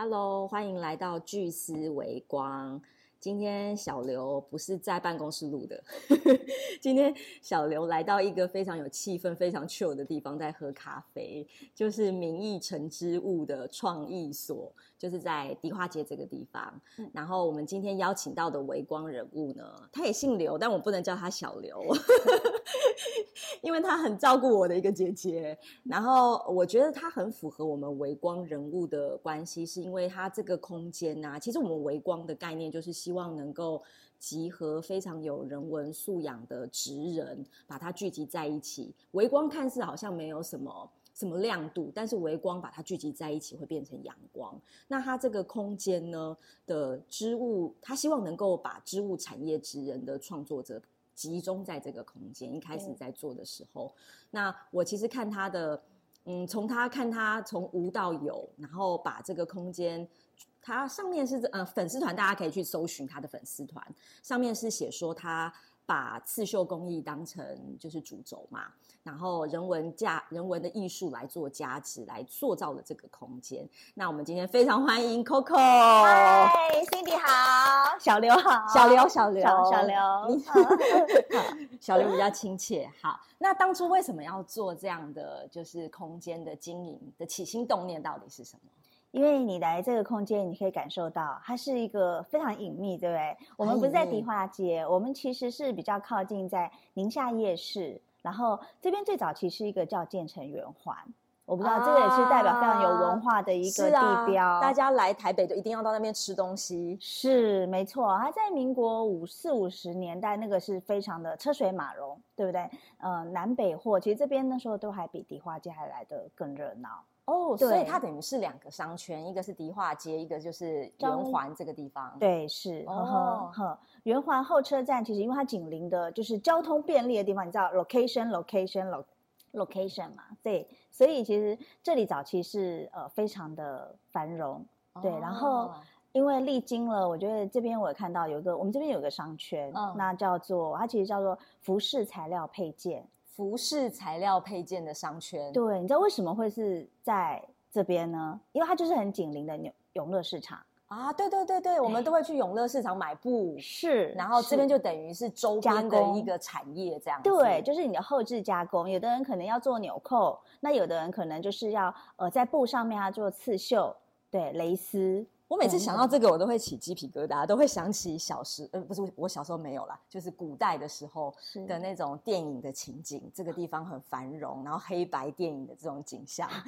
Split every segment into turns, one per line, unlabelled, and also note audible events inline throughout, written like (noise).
Hello，欢迎来到巨思微光。今天小刘不是在办公室录的，(laughs) 今天小刘来到一个非常有气氛、非常 chill 的地方，在喝咖啡，就是名义成之物的创意所，就是在迪化街这个地方。然后我们今天邀请到的微光人物呢，他也姓刘，但我不能叫他小刘，(laughs) 因为他很照顾我的一个姐姐。然后我觉得他很符合我们微光人物的关系，是因为他这个空间呐，其实我们微光的概念就是希望能够集合非常有人文素养的职人，把它聚集在一起。微光看似好像没有什么什么亮度，但是微光把它聚集在一起会变成阳光。那它这个空间呢的织物，他希望能够把织物产业职人的创作者集中在这个空间。一开始在做的时候，那我其实看他的，嗯，从他看他从无到有，然后把这个空间。他上面是呃粉丝团，大家可以去搜寻他的粉丝团，上面是写说他把刺绣工艺当成就是主轴嘛，然后人文价人文的艺术来做价值，来塑造了这个空间。那我们今天非常欢迎 Coco，
嗨，Cindy 好，小刘好，
小刘小刘
小小刘，
你好，(laughs) 小刘比较亲切。好，那当初为什么要做这样的就是空间的经营的起心动念到底是什么？
因为你来这个空间，你可以感受到它是一个非常隐秘，对不对？我们不是在迪化街，我们其实是比较靠近在宁夏夜市，然后这边最早其实一个叫建成圆环，我不知道这个也是代表非常有文化的一个地标。
大家来台北就一定要到那边吃东西，
是没错。它在民国五四五十年代，那个是非常的车水马龙，对不对？呃，南北货其实这边那时候都还比迪化街还来的更热闹。
哦，所以它等于是两个商圈，一个是迪化街，一个就是圆环这个地方。
对，是。哦，呵，圆环后车站其实因为它紧邻的就是交通便利的地方，你知道，location，location，lo，location 嘛？对，所以其实这里早期是呃非常的繁荣。对，然后因为历经了，我觉得这边我也看到有一个，我们这边有个商圈，那叫做它其实叫做服饰材料配件。
服饰材料配件的商圈，
对，你知道为什么会是在这边呢？因为它就是很紧邻的永永乐市场
啊！对对对对，我们都会去永乐市场买布，
是，
然后这边就等于是周边的一个产业这样。
对，就是你的后置加工，有的人可能要做纽扣，那有的人可能就是要呃在布上面要做刺绣，对，蕾丝。
我每次想到这个，我都会起鸡皮疙瘩，都会想起小时，呃，不是我小时候没有啦，就是古代的时候的那种电影的情景，这个地方很繁荣，然后黑白电影的这种景象。(laughs)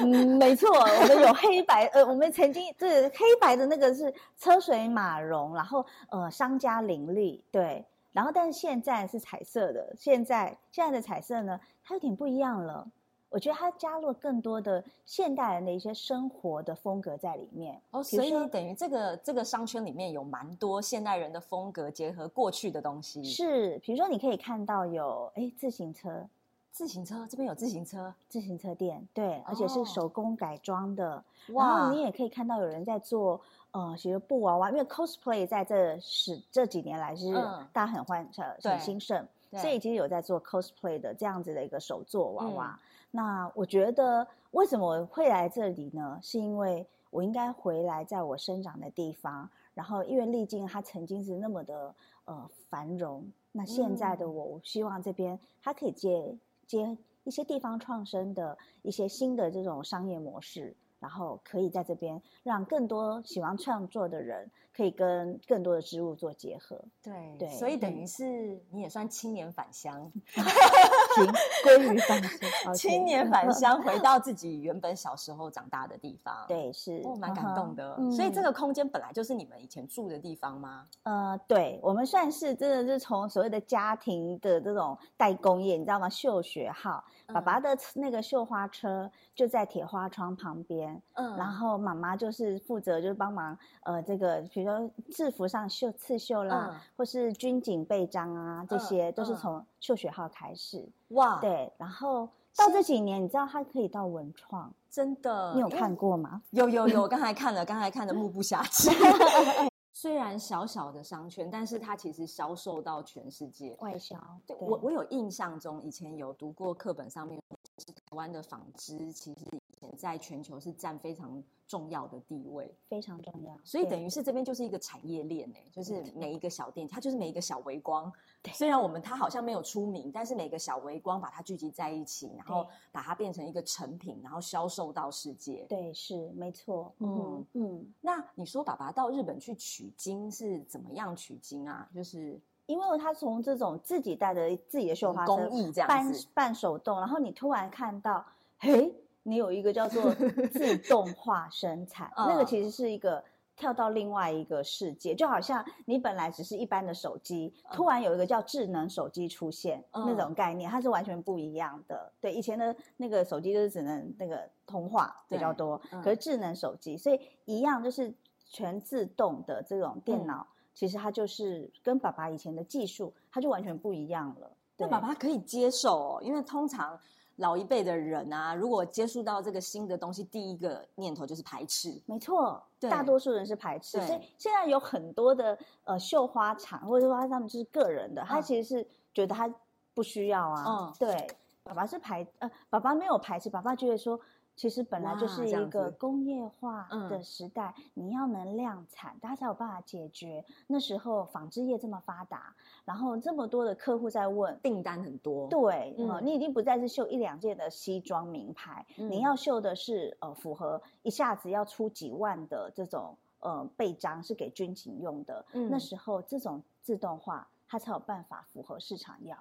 嗯，没错，我们有黑白，呃，我们曾经这黑白的那个是车水马龙，然后呃，商家林立，对，然后但是现在是彩色的，现在现在的彩色呢，它有点不一样了。我觉得它加入更多的现代人的一些生活的风格在里面
哦，所以等于这个这个商圈里面有蛮多现代人的风格结合过去的东西。
是，比如说你可以看到有哎自行车，
自行车这边有自行车，
自行车店对，而且是手工改装的。然后你也可以看到有人在做呃，其实布娃娃，因为 cosplay 在这十这几年来是大家很欢呃很兴盛，所以其实有在做 cosplay 的这样子的一个手作娃娃。那我觉得为什么会来这里呢？是因为我应该回来，在我生长的地方。然后因为历经它曾经是那么的呃繁荣，那现在的我，我希望这边它可以接接一些地方创生的一些新的这种商业模式。然后可以在这边让更多喜欢创作的人，可以跟更多的植物做结合。
对对，所以等于是你也算青年返乡，(laughs)
行归于返乡，
青年返乡回到 (laughs) 自己原本小时候长大的地方。
对，是
蛮感动的。所以这个空间本来就是你们以前住的地方吗？
呃，对，我们算是真的是从所谓的家庭的这种代工业，你知道吗？绣学号，爸爸的那个绣花车就在铁花窗旁边。嗯，然后妈妈就是负责，就是帮忙，呃，这个比如说制服上绣刺绣啦，或是军警背章啊，这些都是从绣学号开始。哇，对，然后到这几年，你知道他可以到文创，
真的，
你有看过吗？
有有有，我刚才看了，刚才看的目不暇 (laughs) 接。虽然小小的商圈，但是它其实销售到全世界，
外销。
对我我有印象中，以前有读过课本上面是湾的纺织其实以前在全球是占非常重要的地位，
非常重要。
所以等于是这边就是一个产业链诶，就是每一个小店，它就是每一个小微光。虽然我们它好像没有出名，但是每个小微光把它聚集在一起，然后把它变成一个成品，然后销售到世界。
对，是没错。嗯
嗯。那你说爸爸到日本去取经是怎么样取经啊？就是。
因为他从这种自己带的自己的绣花
工艺这样
半半手动，然后你突然看到，嘿，你有一个叫做 (laughs) 自动化生产，那个其实是一个跳到另外一个世界，就好像你本来只是一般的手机，突然有一个叫智能手机出现，那种概念，它是完全不一样的。对，以前的那个手机就是只能那个通话比较多，可是智能手机，所以一样就是全自动的这种电脑。其实它就是跟爸爸以前的技术，它就完全不一样了。
那爸爸可以接受，哦，因为通常老一辈的人啊，如果接触到这个新的东西，第一个念头就是排斥。
没错，大多数人是排斥。所以现在有很多的呃绣花厂，或者说他们就是个人的，他其实是觉得他不需要啊。嗯，对，爸爸是排呃，爸爸没有排斥，爸爸觉得说。其实本来就是一个工业化的时代，你要能量产，大家才有办法解决。那时候纺织业这么发达，然后这么多的客户在问，
订单很多。
对，你已经不再是绣一两件的西装名牌，你要绣的是呃符合一下子要出几万的这种呃背章，是给军警用的。那时候这种自动化，它才有办法符合市场要。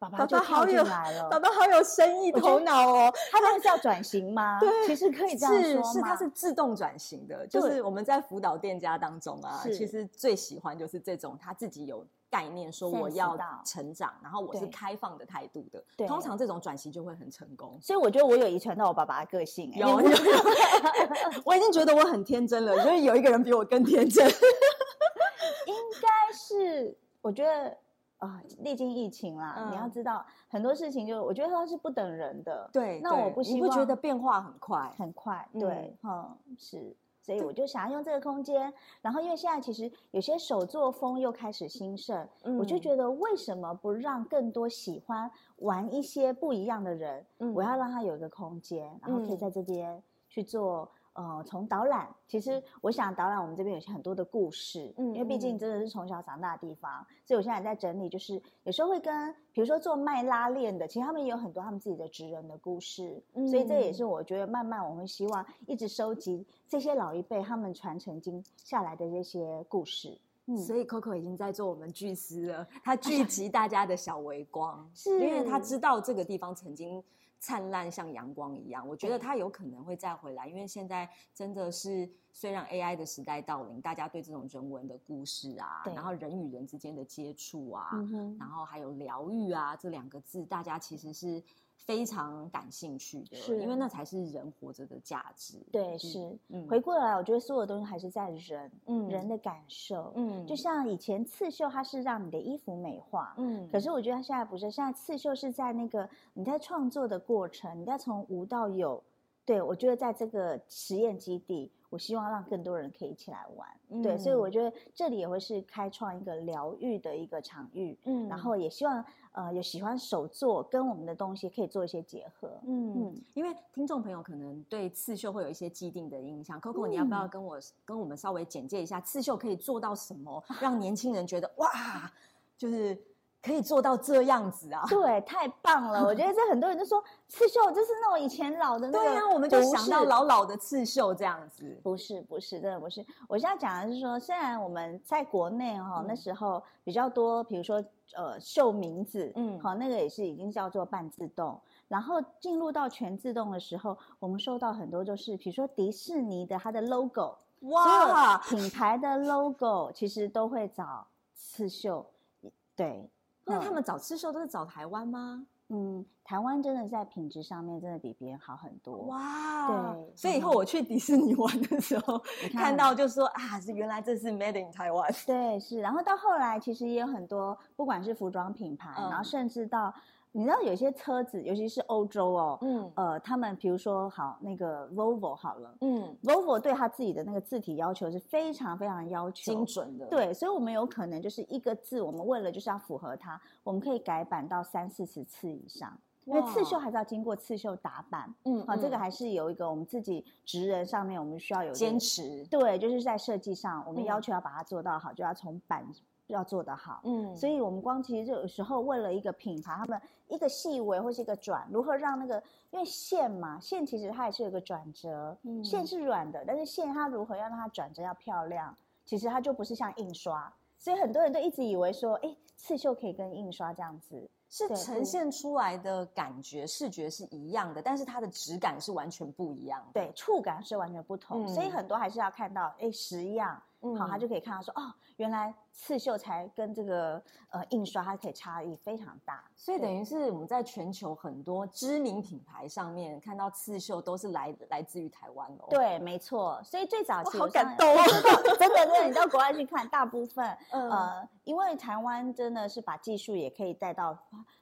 爸爸就跳进来了，
爸爸好有生意头脑哦。
他那是要转型吗？
对，
其实可以这样说
是，他是自动转型的。就是我们在辅导店家当中啊，其实最喜欢就是这种他自己有概念，说我要成长，然后我是开放的态度的。对，通常这种转型就会很成功。
所以我觉得我有遗传到我爸爸的个性。
有，(laughs) 我已经觉得我很天真了，就是有一个人比我更天真。
应该是，我觉得。啊，历经疫情啦，你要知道很多事情，就我觉得它是不等人的。
对，
那我不希
望。你不觉得变化很快？
很快，对，嗯，是。所以我就想要用这个空间，然后因为现在其实有些手作风又开始兴盛，我就觉得为什么不让更多喜欢玩一些不一样的人，嗯我要让他有一个空间，然后可以在这边去做。呃，从导览，其实我想导览我们这边有些很多的故事，嗯，因为毕竟真的是从小长大的地方，所以我现在在整理，就是有时候会跟，比如说做卖拉链的，其实他们也有很多他们自己的职人的故事，所以这也是我觉得慢慢我们希望一直收集这些老一辈他们传承经下来的这些故事。
嗯，所以 Coco 已经在做我们巨丝了，他聚集大家的小微光，(laughs)
是。
因为他知道这个地方曾经。灿烂像阳光一样，我觉得它有可能会再回来，因为现在真的是虽然 AI 的时代到临，大家对这种人文的故事啊，然后人与人之间的接触啊，然后还有疗愈啊这两个字，大家其实是。非常感兴趣的，是因为那才是人活着的价值。
对，是。回过来，我觉得所有东西还是在人，嗯，人的感受，嗯，就像以前刺绣，它是让你的衣服美化，嗯，可是我觉得它现在不是，现在刺绣是在那个你在创作的过程，你在从无到有。对，我觉得在这个实验基地，我希望让更多人可以一起来玩。对，所以我觉得这里也会是开创一个疗愈的一个场域。嗯，然后也希望呃有喜欢手作跟我们的东西可以做一些结合。
嗯，因为听众朋友可能对刺绣会有一些既定的印象，Coco，你要不要跟我跟我们稍微简介一下刺绣可以做到什么，让年轻人觉得哇，就是。可以做到这样子啊？(laughs)
对，太棒了！(laughs) 我觉得这很多人都说刺绣就是那种以前老的那个，
对呀，我们就想到老老的刺绣这样子。
不是，不是，真的不是。我现在讲的是说，虽然我们在国内哈那时候比较多，比如说呃绣名字，嗯，好，那个也是已经叫做半自动。然后进入到全自动的时候，我们收到很多就是，比如说迪士尼的它的 logo，哇，品牌的 logo 其实都会找刺绣，对。
那他们找刺绣都是找台湾吗？
嗯，台湾真的在品质上面真的比别人好很多。哇，对，
所以以后我去迪士尼玩的时候，看到就说啊，是原来这是 Made in Taiwan。
对，是。然后到后来，其实也有很多，不管是服装品牌，然后甚至到。你知道有些车子，尤其是欧洲哦，嗯，呃，他们比如说好那个 Volvo 好了，嗯，Volvo 对他自己的那个字体要求是非常非常要求
精准的，
对，所以我们有可能就是一个字，我们为了就是要符合它，我们可以改版到三四十次以上。因为刺绣还是要经过刺绣打版，嗯，好，这个还是有一个我们自己职人上面我们需要有
坚持，
对，就是在设计上我们要求要把它做到好，就要从版要做得好，嗯，所以我们光其实有时候为了一个品牌，他们一个细微或是一个转，如何让那个因为线嘛，线其实它也是有个转折，线是软的，但是线它如何要让它转折要漂亮，其实它就不是像印刷，所以很多人都一直以为说，哎，刺绣可以跟印刷这样子。
是呈现出来的感觉，视觉是一样的，但是它的质感是完全不一样。
对，触感是完全不同，所以很多还是要看到，哎，十样，好，他就可以看到说，哦，原来。刺绣才跟这个呃印刷，它可以差异非常大，
所以等于是我们在全球很多知名品牌上面看到刺绣都是来来自于台湾哦。
对，没错。所以最早
好感动，
真的真的，你到国外去看，大部分呃，因为台湾真的是把技术也可以带到，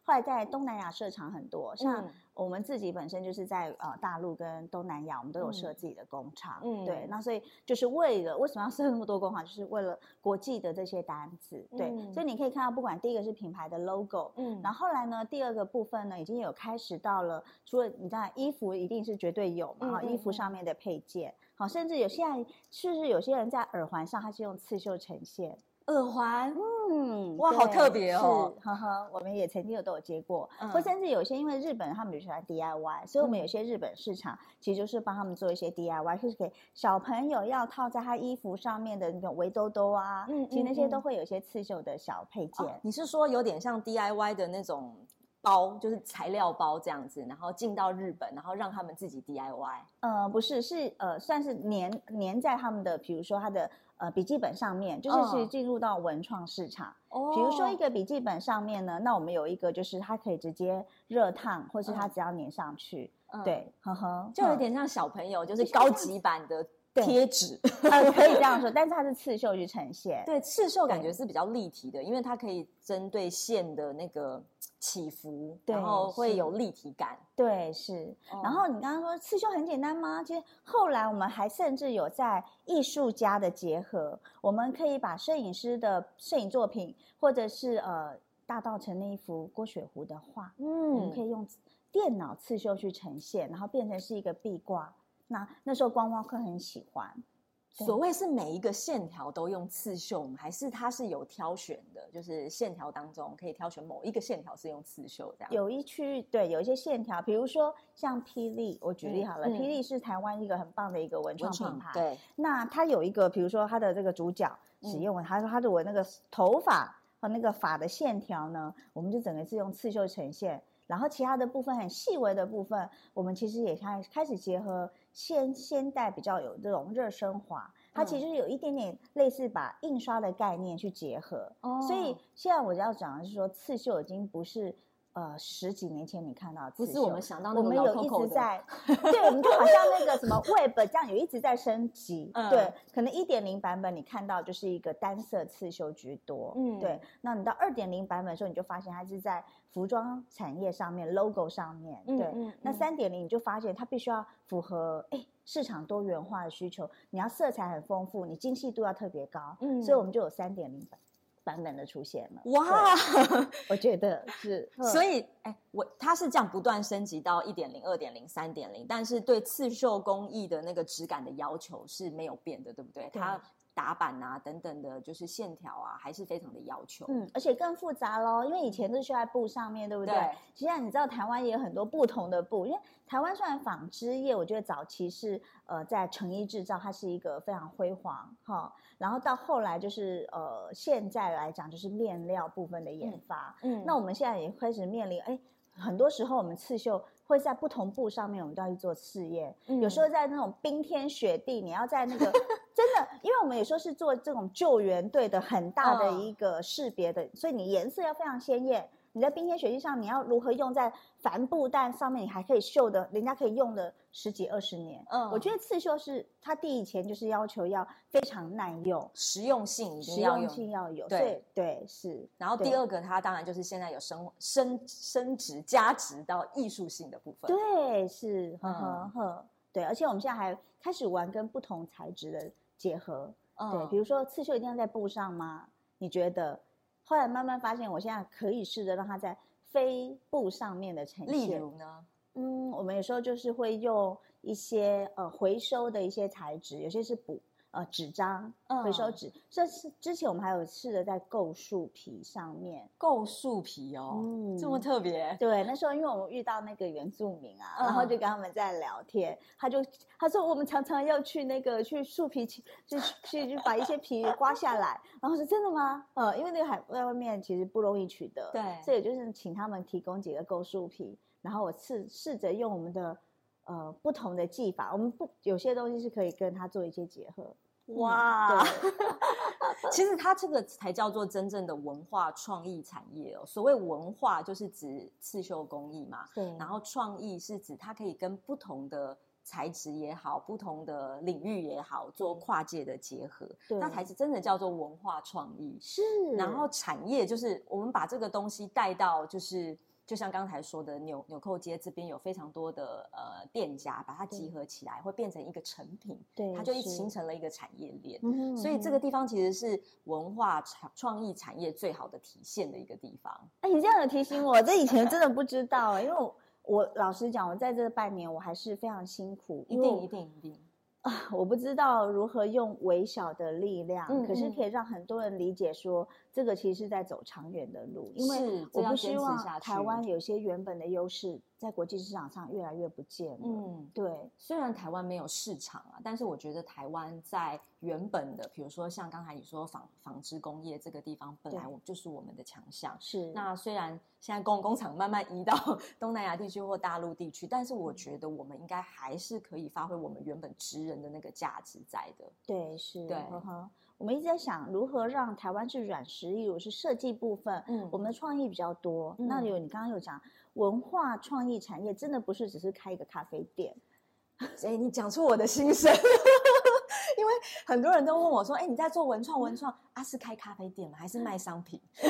后来在东南亚设厂很多，像我们自己本身就是在呃大陆跟东南亚，我们都有设自己的工厂。嗯，对，那所以就是为了为什么要设那么多工厂，就是为了国际的这些。单子对，所以你可以看到，不管第一个是品牌的 logo，嗯，然后后来呢，第二个部分呢，已经有开始到了，除了你知道衣服一定是绝对有嘛，哈，衣服上面的配件，好，甚至有现在是不是有些人在耳环上，它是用刺绣呈现。
耳环，嗯，哇，好特别
哦，呵呵，我们也曾经有都有接过，或甚至有些因为日本他们比较喜欢 DIY，所以我们有些日本市场其实就是帮他们做一些 DIY，就是给小朋友要套在他衣服上面的那种围兜兜啊，嗯，其实那些都会有一些刺绣的小配件。
你是说有点像 DIY 的那种包，就是材料包这样子，然后进到日本，然后让他们自己 DIY？
呃，不是，是呃，算是粘粘在他们的，比如说他的。呃，笔记本上面就是是进入到文创市场。哦，比如说一个笔记本上面呢，那我们有一个就是它可以直接热烫，或是它只要粘上去，对，呵呵，
就有点像小朋友，就是高级版的。贴纸，(laughs)
呃，可以这样说，但是它是刺绣去呈现。
对，刺绣感觉是比较立体的，因为它可以针对线的那个起伏，然后会有立体感。
对，是。然后你刚刚说刺绣很简单吗？其实后来我们还甚至有在艺术家的结合，我们可以把摄影师的摄影作品，或者是呃大道城那一幅郭雪湖的画，嗯，我们可以用电脑刺绣去呈现，然后变成是一个壁挂。那那时候观光客很喜欢，
所谓是每一个线条都用刺绣，还是它是有挑选的？就是线条当中可以挑选某一个线条是用刺绣这样。
有一区域对，有一些线条，比如说像霹雳，我举例好了，霹雳是台湾一个很棒的一个文创品牌。
对，
那它有一个，比如说它的这个主角使用，他说他的我那个头发和那个发的线条呢，我们就整个是用刺绣呈现。然后其他的部分很细微的部分，我们其实也开开始结合现现代比较有这种热升华，它其实有一点点类似把印刷的概念去结合。哦，所以现在我要讲的是说，刺绣已经不是。呃，十几年前你看到
不是我们想到
我们有一直在，(laughs) 对，我们就好像那个什么 Web 这样有一直在升级，(laughs) 对，可能一点零版本你看到就是一个单色刺绣居多，嗯，对，那你到二点零版本的时候，你就发现它是在服装产业上面 logo 上面，对，那三点零你就发现它必须要符合哎市场多元化的需求，你要色彩很丰富，你精细度要特别高，嗯，所以我们就有三点零版。版本的出现了哇！我觉得是，(laughs)
所以哎，我它是这样不断升级到一点零、二点零、三点零，但是对刺绣工艺的那个质感的要求是没有变的，对不对？它。打板啊，等等的，就是线条啊，还是非常的要求。
嗯，而且更复杂喽，因为以前都绣在布上面对不对？对。现在你知道台湾也有很多不同的布，因为台湾虽然纺织业，我觉得早期是呃在成衣制造，它是一个非常辉煌哈。然后到后来就是呃现在来讲就是面料部分的研发。嗯。那我们现在也开始面临，哎，很多时候我们刺绣。会在不同步上面，我们都要去做试验。有时候在那种冰天雪地，你要在那个真的，因为我们有时候是做这种救援队的很大的一个识别的，所以你颜色要非常鲜艳。你在冰天雪地上，你要如何用在帆布袋上面？你还可以绣的，人家可以用的十几二十年。嗯，我觉得刺绣是它第一前就是要求要非常耐用，
实用性
实用性要有。对对是。
然后第二个，它当然就是现在有升升升值加值到艺术性的部分。
对，是呵呵呵。对，而且我们现在还开始玩跟不同材质的结合。对，比如说刺绣一定要在布上吗？你觉得？后来慢慢发现，我现在可以试着让它在非布上面的呈现。
例如呢？
嗯，我们有时候就是会用一些呃回收的一些材质，有些是补。呃，纸张回收纸，这是之前我们还有试着在构树皮上面
构树皮哦，嗯这么特别。
对，那时候因为我们遇到那个原住民啊，然后就跟他们在聊天，他就他说我们常常要去那个去树皮去就去就把一些皮刮下来，然后说真的吗？呃，因为那个海在外面其实不容易取得，
对，
所以就是请他们提供几个构树皮，然后我试试着用我们的。呃，不同的技法，我们不有些东西是可以跟它做一些结合。
哇，(laughs) 其实它这个才叫做真正的文化创意产业哦。所谓文化，就是指刺绣工艺嘛。
对。
然后创意是指它可以跟不同的材质也好，不同的领域也好，做跨界的结合。
对。
那才是真的叫做文化创意。
是。
然后产业就是我们把这个东西带到就是。就像刚才说的，纽纽扣街这边有非常多的呃店家，把它集合起来，会变成一个成品，
对，
它就一形成了一个产业链。所以这个地方其实是文化创创意产业最好的体现的一个地方。
哎，你这样的提醒我，这以前真的不知道，因为我我老实讲，我在这半年我还是非常辛苦，
一定一定一定。(laughs)
啊，我不知道如何用微小的力量，可是可以让很多人理解说，这个其实是在走长远的路，因为我不希望台湾有些原本的优势。在国际市场上越来越不见了。嗯，对。
虽然台湾没有市场啊，但是我觉得台湾在原本的，比如说像刚才你说纺纺织工业这个地方，本来我就是我们的强项。
是。
那虽然现在工工厂慢慢移到 (laughs) 东南亚地区或大陆地区，但是我觉得我们应该还是可以发挥我们原本职人的那个价值在的。
对，是。
对。
我们一直在想如何让台湾是软实力，如是设计部分，嗯，我们的创意比较多。那有你刚刚有讲。文化创意产业真的不是只是开一个咖啡店，
所以你讲出我的心声，(laughs) 因为很多人都问我说：“哎，你在做文创？文创啊，是开咖啡店吗？还是卖商品？” (laughs) (laughs)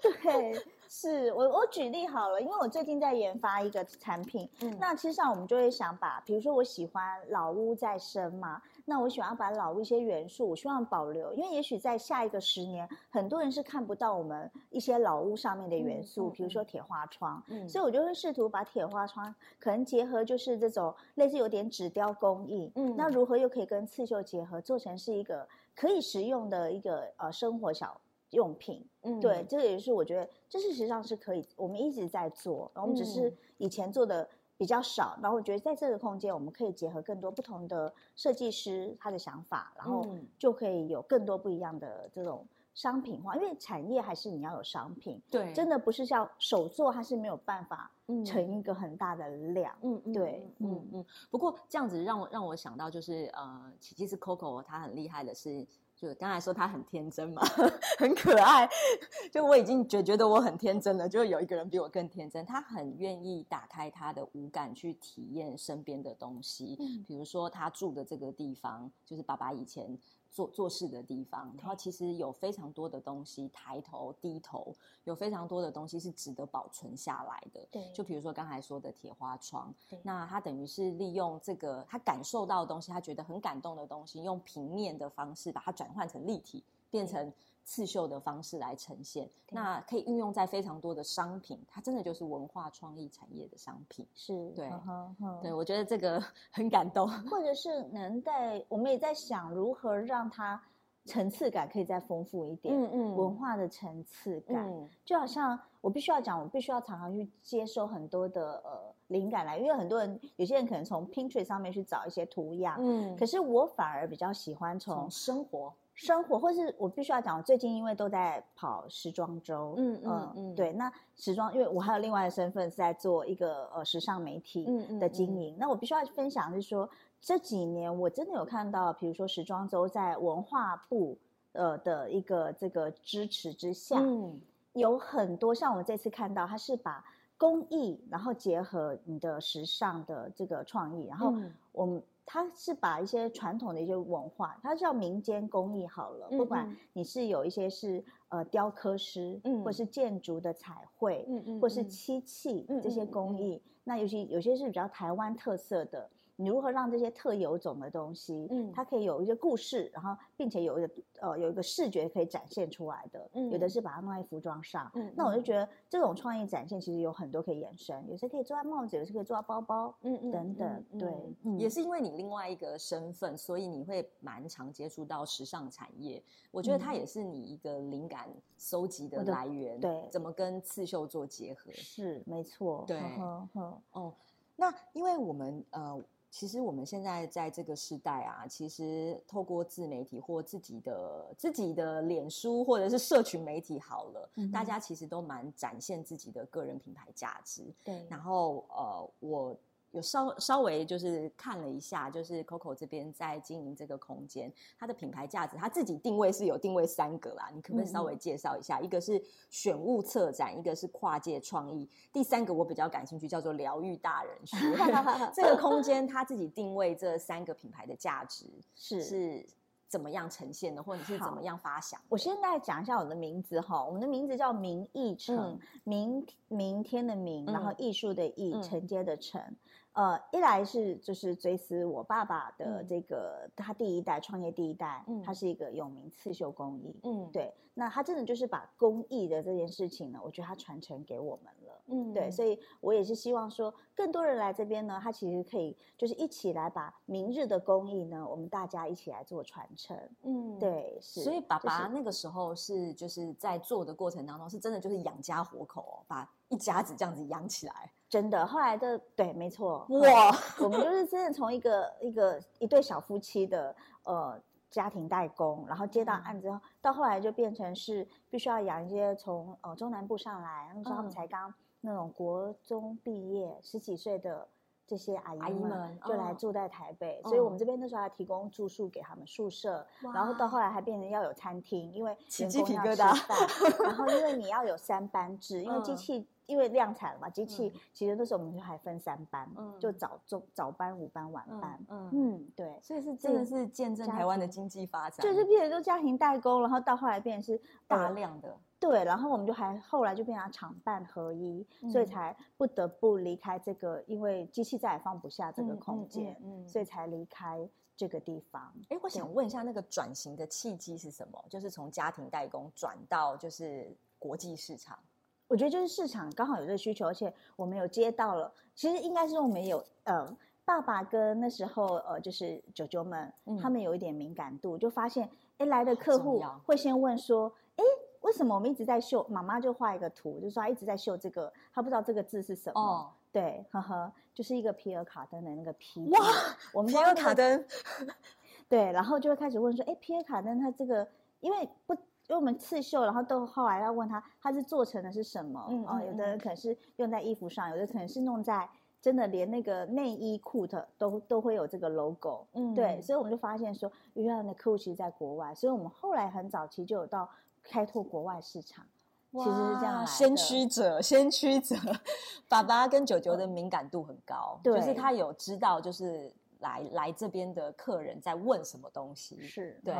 对，是我我举例好了，因为我最近在研发一个产品，嗯，那其实上我们就会想把，比如说我喜欢老屋再生嘛。那我喜欢把老屋一些元素，我希望保留，因为也许在下一个十年，很多人是看不到我们一些老屋上面的元素，比如说铁花窗，嗯，所以我就会试图把铁花窗可能结合就是这种类似有点纸雕工艺，嗯，那如何又可以跟刺绣结合，做成是一个可以实用的一个呃生活小用品，嗯，对，这个也是我觉得这事实上是可以，我们一直在做，我们只是以前做的。比较少，然后我觉得在这个空间，我们可以结合更多不同的设计师他的想法，然后就可以有更多不一样的这种商品化。因为产业还是你要有商品，
对，
真的不是像手做，它是没有办法成一个很大的量。嗯，对，
嗯嗯。不过这样子让我让我想到，就是呃，其实 Coco 他很厉害的是。就刚才说他很天真嘛，很可爱。就我已经觉觉得我很天真了，就有一个人比我更天真。他很愿意打开他的五感去体验身边的东西，比如说他住的这个地方，就是爸爸以前。做做事的地方，然后其实有非常多的东西，抬头低头，有非常多的东西是值得保存下来的。
对，
就比如说刚才说的铁花窗，那他等于是利用这个他感受到的东西，他觉得很感动的东西，用平面的方式把它转换成立体，变成。刺绣的方式来呈现，那可以运用在非常多的商品，它真的就是文化创意产业的商品。
是
对，对我觉得这个 (laughs) 很感动。
或者是能在，我们也在想如何让它层次感可以再丰富一点。嗯嗯，文化的层次感，就好像我必须要讲，我必须要常常去接收很多的呃灵感来，因为很多人有些人可能从 Pinterest 上面去找一些图样，嗯，可是我反而比较喜欢从
生活。
生活，或是我必须要讲，我最近因为都在跑时装周，嗯嗯嗯，对，那时装，因为我还有另外的身份是在做一个呃时尚媒体的经营，那我必须要分享是说，这几年我真的有看到，比如说时装周在文化部呃的一个这个支持之下，嗯，有很多像我们这次看到，他是把工艺然后结合你的时尚的这个创意，然后我们。他是把一些传统的一些文化，它叫民间工艺好了。不管你是有一些是呃雕刻师，嗯，或是建筑的彩绘，嗯嗯，或是漆器这些工艺，那尤其有些是比较台湾特色的，你如何让这些特有种的东西，嗯，它可以有一些故事，然后并且有一个呃有一个视觉可以展现出来的，嗯，有的是把它弄在服装上，嗯，那我就觉得这种创意展现其实有很多可以延伸，有些可以做在帽子，有些可以做在包包，嗯嗯等等，对，
也是因为你另外一个身份，所以你会蛮常接触到时尚产业，我觉得它也是你一个灵感搜集的来源，
对，
怎么跟刺绣做结合，
是没错，
对，哦。那因为我们呃，其实我们现在在这个时代啊，其实透过自媒体或自己的自己的脸书或者是社群媒体好了，大家其实都蛮展现自己的个人品牌价值。
对，
然后呃，我。有稍稍微就是看了一下，就是 Coco 这边在经营这个空间，它的品牌价值，它自己定位是有定位三个啦，你可不可以稍微介绍一下？一个是选物策展，一个是跨界创意，第三个我比较感兴趣，叫做疗愈大人学。(laughs) 这个空间它自己定位这三个品牌的价值 (laughs)
是
是。怎么样呈现的，或者是怎么样发想？
我现在讲一下我的名字哈，我们的名字叫明艺城，明明天的明，然后艺术的艺，承接的承。呃，一来是就是追思我爸爸的这个他第一代创业第一代，嗯。他是一个有名刺绣工艺，嗯，对，那他真的就是把工艺的这件事情呢，我觉得他传承给我们了，嗯，对，所以我也是希望说更多人来这边呢，他其实可以就是一起来把明日的工艺呢，我们大家一起来做传承，嗯，对，是，
所以爸爸那个时候是就是在做的过程当中，是真的就是养家活口，把一家子这样子养起来。
真的，后来的对，没错，哇，我们就是真的从一个一个一对小夫妻的呃家庭代工，然后接到案子后，到后来就变成是必须要养一些从呃中南部上来，那时候他们才刚那种国中毕业十几岁的这些阿姨们就来住在台北，所以我们这边那时候还提供住宿给他们宿舍，然后到后来还变成要有餐厅，因为
起鸡皮疙瘩，
然后因为你要有三班制，因为机 (laughs) 器。因为量产了嘛，机器其实那时候我们就还分三班，就早中早班、午班、晚班。嗯嗯，对，
所以是真的是见证台湾的经济发展，
就是变成说家庭代工，然后到后来变成是
大量的。
对，然后我们就还后来就变成厂办合一，所以才不得不离开这个，因为机器再也放不下这个空间，所以才离开这个地方。
哎，我想问一下，那个转型的契机是什么？就是从家庭代工转到就是国际市场。
我觉得就是市场刚好有这个需求，而且我们有接到了。其实应该是我们有，呃，爸爸跟那时候呃，就是九九们，他们有一点敏感度，就发现，哎，来的客户会先问说，哎，为什么我们一直在秀？妈妈就画一个图，就说他一直在秀这个，他不知道这个字是什么。对，呵呵，就是一个皮尔卡登的那个皮。
哇，我们皮尔卡登。(laughs)
对，然后就会开始问说，哎，皮尔卡登它这个，因为不。因为我们刺绣，然后都后来要问他，他是做成的是什么？哦，有的人可能是用在衣服上，有的可能是弄在真的连那个内衣裤的都都会有这个 logo。嗯，对，所以我们就发现说，原来的客户其实在国外，所以我们后来很早期就有到开拓国外市场，其实是这样
先驱者，先驱者，爸爸跟九九的敏感度很高，就是他有知道，就是。来来这边的客人在问什么东西？
是
对，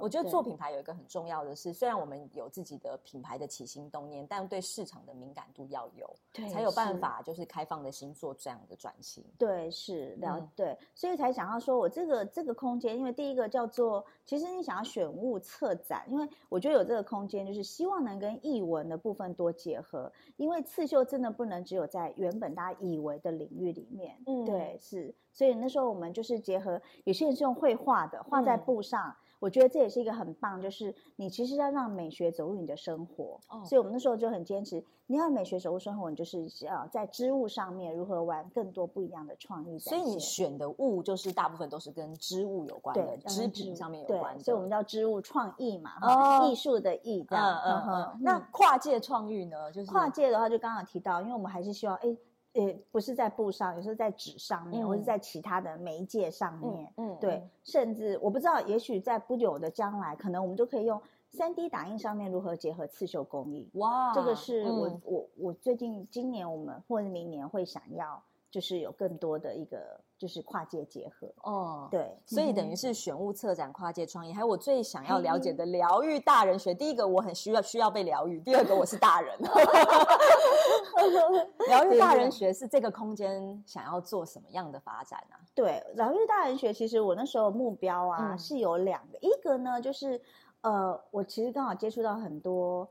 我觉得做品牌有一个很重要的是，虽然我们有自己的品牌的起心动念，但对市场的敏感度要有，
对，
才有办法就是开放的心做这样的转型。
对，是了，对，所以才想要说我这个这个空间，因为第一个叫做，其实你想要选物策展，因为我觉得有这个空间，就是希望能跟译文的部分多结合，因为刺绣真的不能只有在原本大家以为的领域里面，嗯，对，是。所以那时候我们就是结合，有些人是用绘画的，画在布上。我觉得这也是一个很棒，就是你其实要让美学走入你的生活。哦。所以我们那时候就很坚持，你要美学走入生活，你就是要在织物上面如何玩更多不一样的创意。
所以你选的物就是大部分都是跟织物有关的，织品上面有关。
所以我们叫织物创意嘛，哦，艺术的艺这样。嗯
嗯。那跨界创意呢？就是
跨界的话，就刚刚提到，因为我们还是希望哎。呃，不是在布上，有时候在纸上面，或者在其他的媒介上面，嗯，对，甚至我不知道，也许在不久的将来，可能我们就可以用三 D 打印上面如何结合刺绣工艺。哇，这个是我我我最近今年我们或者明年会想要就是有更多的一个就是跨界结合哦，对，
所以等于是选物策展跨界创意，还有我最想要了解的疗愈大人学。第一个我很需要需要被疗愈，第二个我是大人。(laughs) (laughs) 疗愈大人学是这个空间想要做什么样的发展呢？
对，疗愈大人学其实我那时候目标啊是有两个，一个呢就是呃，我其实刚好接触到很多。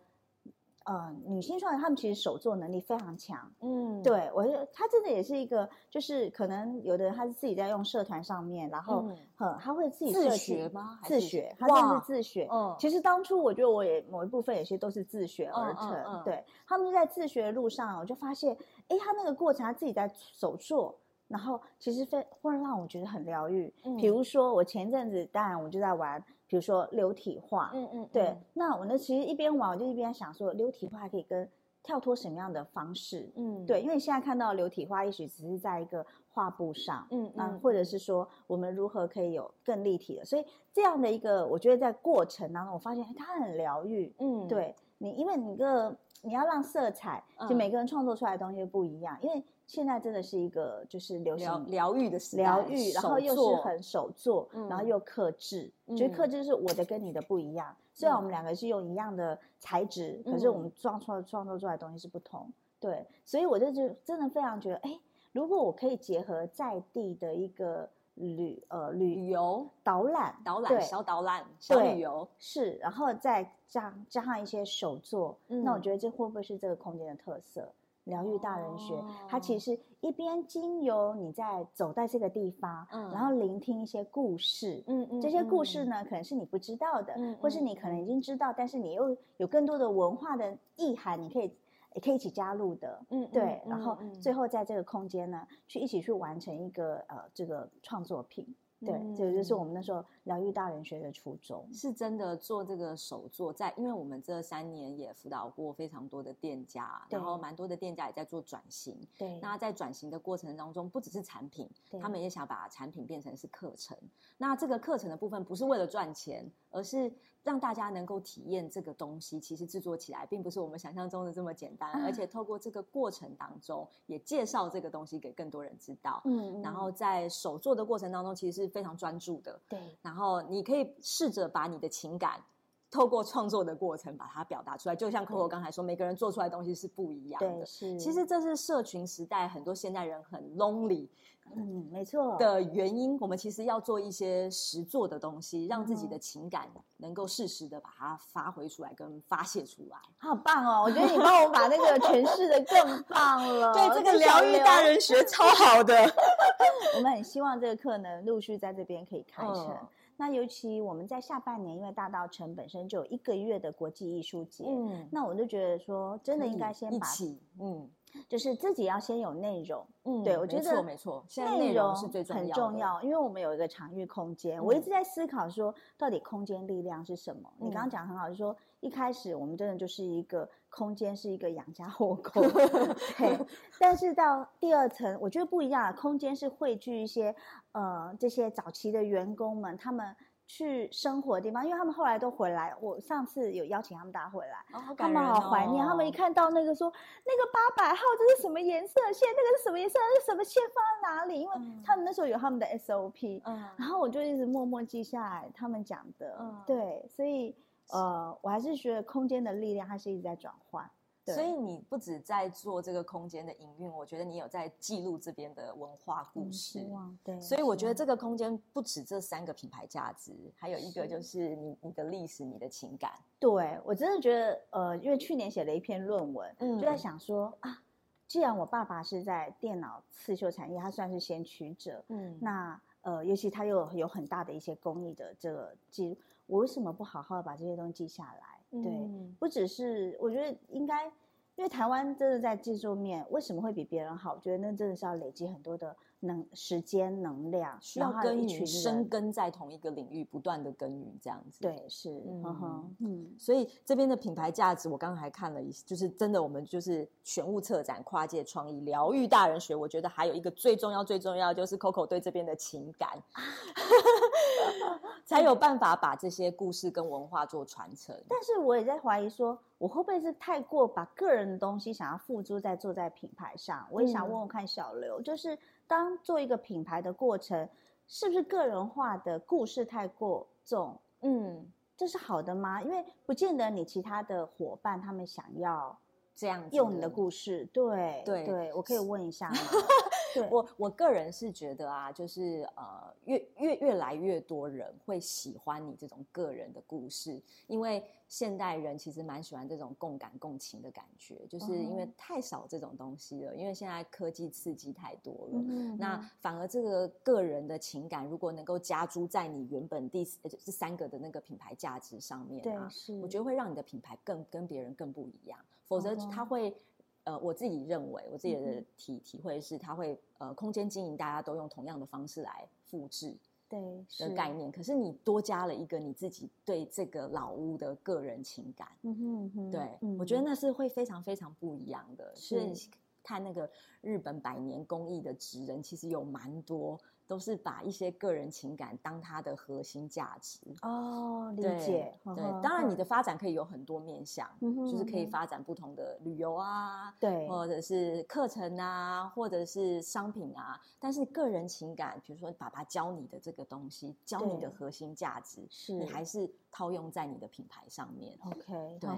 呃，女性创业，她们其实手作能力非常强。嗯，对我觉得她真的也是一个，就是可能有的人她是自己在用社团上面，然后很她会自己
自学吗？
自学，她真是自学。嗯，其实当初我觉得我也某一部分有些都是自学而成。对，他们在自学的路上，我就发现，哎，她那个过程她自己在手做。然后其实非会让我觉得很疗愈。嗯，比如说我前阵子，当然我就在玩，比如说流体画。嗯嗯，对。那我呢，其实一边玩，我就一边想说，流体画可以跟跳脱什么样的方式？嗯，对。因为现在看到流体画，也许只是在一个画布上。嗯嗯，或者是说我们如何可以有更立体的？所以这样的一个，我觉得在过程当中，我发现它很疗愈。嗯，对你，因为你个你要让色彩，就每个人创作出来的东西不一样，因为。现在真的是一个就是流行
疗愈的时代，
疗愈，然后又是很手做，然后又克制，觉得克制是我的跟你的不一样。虽然我们两个是用一样的材质，可是我们创创创作出来的东西是不同。对，所以我就就真的非常觉得，哎，如果我可以结合在地的一个旅呃
旅游
导览
导览小导览小旅游
是，然后再加加上一些手作，那我觉得这会不会是这个空间的特色？疗愈大人学，它其实一边经由你在走在这个地方，嗯。然后聆听一些故事，嗯嗯，这些故事呢，可能是你不知道的，嗯或是你可能已经知道，但是你又有更多的文化的意涵，你可以也可以一起加入的，嗯，对，然后最后在这个空间呢，去一起去完成一个呃这个创作品。对，这个就是我们那时候疗愈大人学的初衷，
是真的做这个手作，在因为我们这三年也辅导过非常多的店家，然后蛮多的店家也在做转型。
对，
那在转型的过程当中，不只是产品，他们也想把产品变成是课程。那这个课程的部分不是为了赚钱，而是让大家能够体验这个东西，其实制作起来并不是我们想象中的这么简单，而且透过这个过程当中，也介绍这个东西给更多人知道。嗯，然后在手做的过程当中，其实是非常专注的。
对，
然后你可以试着把你的情感透过创作的过程把它表达出来，就像 Coco 刚才说，每个人做出来的东西是不一样的。
是，
其实这是社群时代很多现代人很 lonely。
嗯，没错。
的原因，我们其实要做一些实做的东西，让自己的情感能够适时的把它发挥出来跟发泄出来。
好棒哦！我觉得你帮我把那个诠释的更棒了。
对，这个疗愈大人学超好的。(laughs)
我们很希望这个课呢，陆续在这边可以开成。那尤其我们在下半年，因为大道城本身就有一个月的国际艺术节，嗯，那我就觉得说，真的应该先把，嗯。就是自己要先有内容，嗯，对我觉得
没错，现在内容是最重要，
很重要，因为我们有一个场域空间，我一直在思考说，到底空间力量是什么？你刚刚讲很好，就说一开始我们真的就是一个空间，是一个养家活口，(laughs) 对，但是到第二层，我觉得不一样了，空间是汇聚一些呃这些早期的员工们，他们。去生活的地方，因为他们后来都回来。我上次有邀请他们大家回来，他们好怀念。他们一看到那个说那个八百号这是什么颜色线，那个是什么颜色，那是什么线放在哪里？因为他们那时候有他们的 SOP，嗯，然后我就一直默默记下来他们讲的。对，所以呃，我还是觉得空间的力量，它是一直在转换。
所以你不止在做这个空间的营运，我觉得你有在记录这边的文化故事。
对，
所以我觉得这个空间不止这三个品牌价值，还有一个就是你你的历史、你的情感。
对我真的觉得，呃，因为去年写了一篇论文，嗯就在想说啊，既然我爸爸是在电脑刺绣产业，他算是先驱者，嗯，那呃，尤其他又有很大的一些工艺的这个记录，我为什么不好好的把这些东西记下来？对，不只是我觉得应该，因为台湾真的在技术面为什么会比别人好？我觉得那真的是要累积很多的能时间能量，
需要耕耘，深耕在同一个领域，不断的耕耘这样子。
对，是，嗯哼
嗯。所以这边的品牌价值，我刚刚还看了一，就是真的，我们就是全物策展、跨界创意、疗愈大人学。我觉得还有一个最重要、最重要，就是 Coco 对这边的情感，(laughs) 才有办法把这些故事跟文化做传承。
但是我也在怀疑，说我会不会是太过把个人的东西想要付诸在做在品牌上？我也想问问看小刘，就是。当做一个品牌的过程，是不是个人化的故事太过重？嗯，这是好的吗？因为不见得你其他的伙伴他们想要
这样
用你的故事。对
对
对，我可以问一下 (laughs) 吗？
我我个人是觉得啊，就是呃，越越越来越多人会喜欢你这种个人的故事，因为现代人其实蛮喜欢这种共感共情的感觉，就是因为太少这种东西了，因为现在科技刺激太多了，嗯。那反而这个个人的情感如果能够加诸在你原本第这三个的那个品牌价值上面啊，我觉得会让你的品牌更跟别人更不一样，否则它会。呃，我自己认为，我自己的体体会是，它会呃，空间经营大家都用同样的方式来复制，
对
的概念。可是你多加了一个你自己对这个老屋的个人情感，嗯哼，对，我觉得那是会非常非常不一样的。是看那个日本百年工艺的职人，其实有蛮多。都是把一些个人情感当它的核心价值
哦，理解
对。当然，你的发展可以有很多面向，就是可以发展不同的旅游啊，
对，
或者是课程啊，或者是商品啊。但是个人情感，比如说爸爸教你的这个东西，教你的核心价值，是你还是套用在你的品牌上面。
OK，对，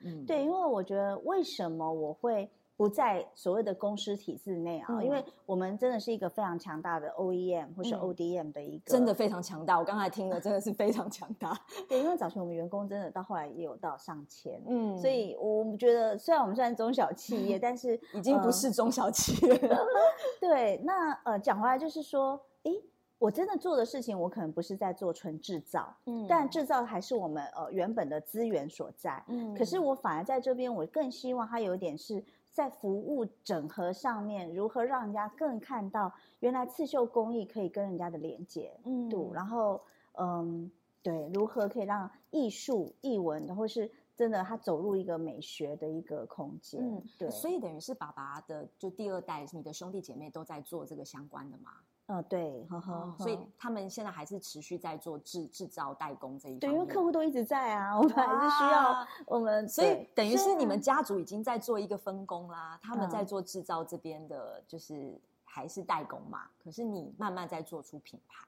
嗯，对，因为我觉得为什么我会。不在所谓的公司体制内啊，因为我们真的是一个非常强大的 OEM 或是 ODM 的一个，
真的非常强大。我刚才听了，真的是非常强大。(laughs)
对，因为早前我们员工真的到后来也有到上千，嗯，所以我们觉得虽然我们算中小企业，(laughs) 但是
已经不是中小企业了。(laughs)
对，那呃讲回来就是说，诶，我真的做的事情，我可能不是在做纯制造，嗯，但制造还是我们呃原本的资源所在，嗯，可是我反而在这边，我更希望它有一点是。在服务整合上面，如何让人家更看到原来刺绣工艺可以跟人家的连接度，然后嗯，对，如何可以让艺术、艺文，或是真的他走入一个美学的一个空间，嗯，对，
所以等于是爸爸的就第二代，你的兄弟姐妹都在做这个相关的吗？
嗯，对，呵呵，
所以他们现在还是持续在做制制造代工这一
对，因为客户都一直在啊，我们还是需要我们，
所以等于是你们家族已经在做一个分工啦，他们在做制造这边的，就是还是代工嘛。可是你慢慢在做出品牌，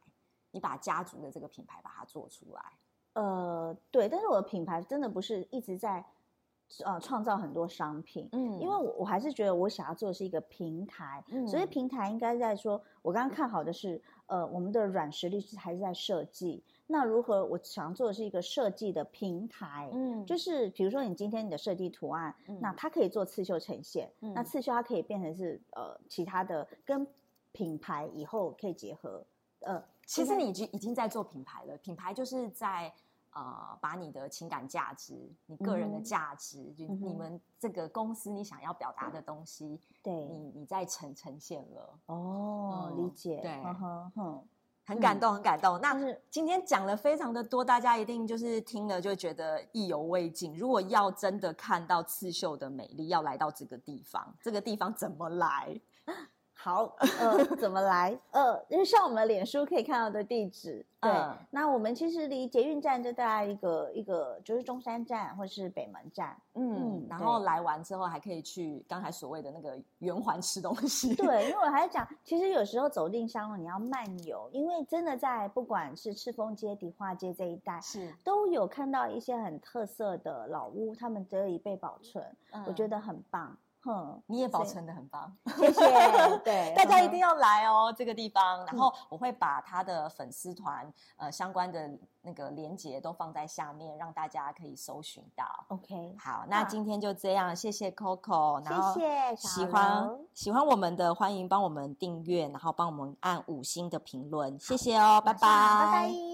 你把家族的这个品牌把它做出来。
呃，对，但是我的品牌真的不是一直在。呃，创造很多商品，嗯，因为我我还是觉得我想要做的是一个平台，嗯，所以平台应该在说，我刚刚看好的是，呃，我们的软实力是还是在设计，那如何我想要做的是一个设计的平台，嗯，就是比如说你今天你的设计图案，那它可以做刺绣呈现，那刺绣它可以变成是呃其他的跟品牌以后可以结合，
呃，其实你已经已经在做品牌了，品牌就是在。呃，把你的情感价值、你个人的价值，就你们这个公司你想要表达的东西，
对
你，你在呈呈现了。
哦，理解，
对，很感动，很感动。那今天讲了非常的多，大家一定就是听了就觉得意犹未尽。如果要真的看到刺绣的美丽，要来到这个地方，这个地方怎么来？
好，(laughs) 呃，怎么来？呃，因为像我们脸书可以看到的地址，对，那我们其实离捷运站就大概一个一个，就是中山站或是北门站，
嗯，然后来完之后还可以去刚才所谓的那个圆环吃东西。(laughs)
对，因为我还在讲，其实有时候走进香港你要漫游，因为真的在不管是赤峰街、迪化街这一带，
是
都有看到一些很特色的老屋，他们得以被保存，我觉得很棒。
哼，你也保存的很棒，(laughs)
谢谢。对，(laughs)
大家一定要来哦，这个地方。然后我会把他的粉丝团呃相关的那个连接都放在下面，让大家可以搜寻到。
OK，
好，那今天就这样，谢谢 Coco，
然后
喜欢喜欢我们的欢迎帮我们订阅，然后帮我们按五星的评论，谢谢哦，拜拜，
拜拜。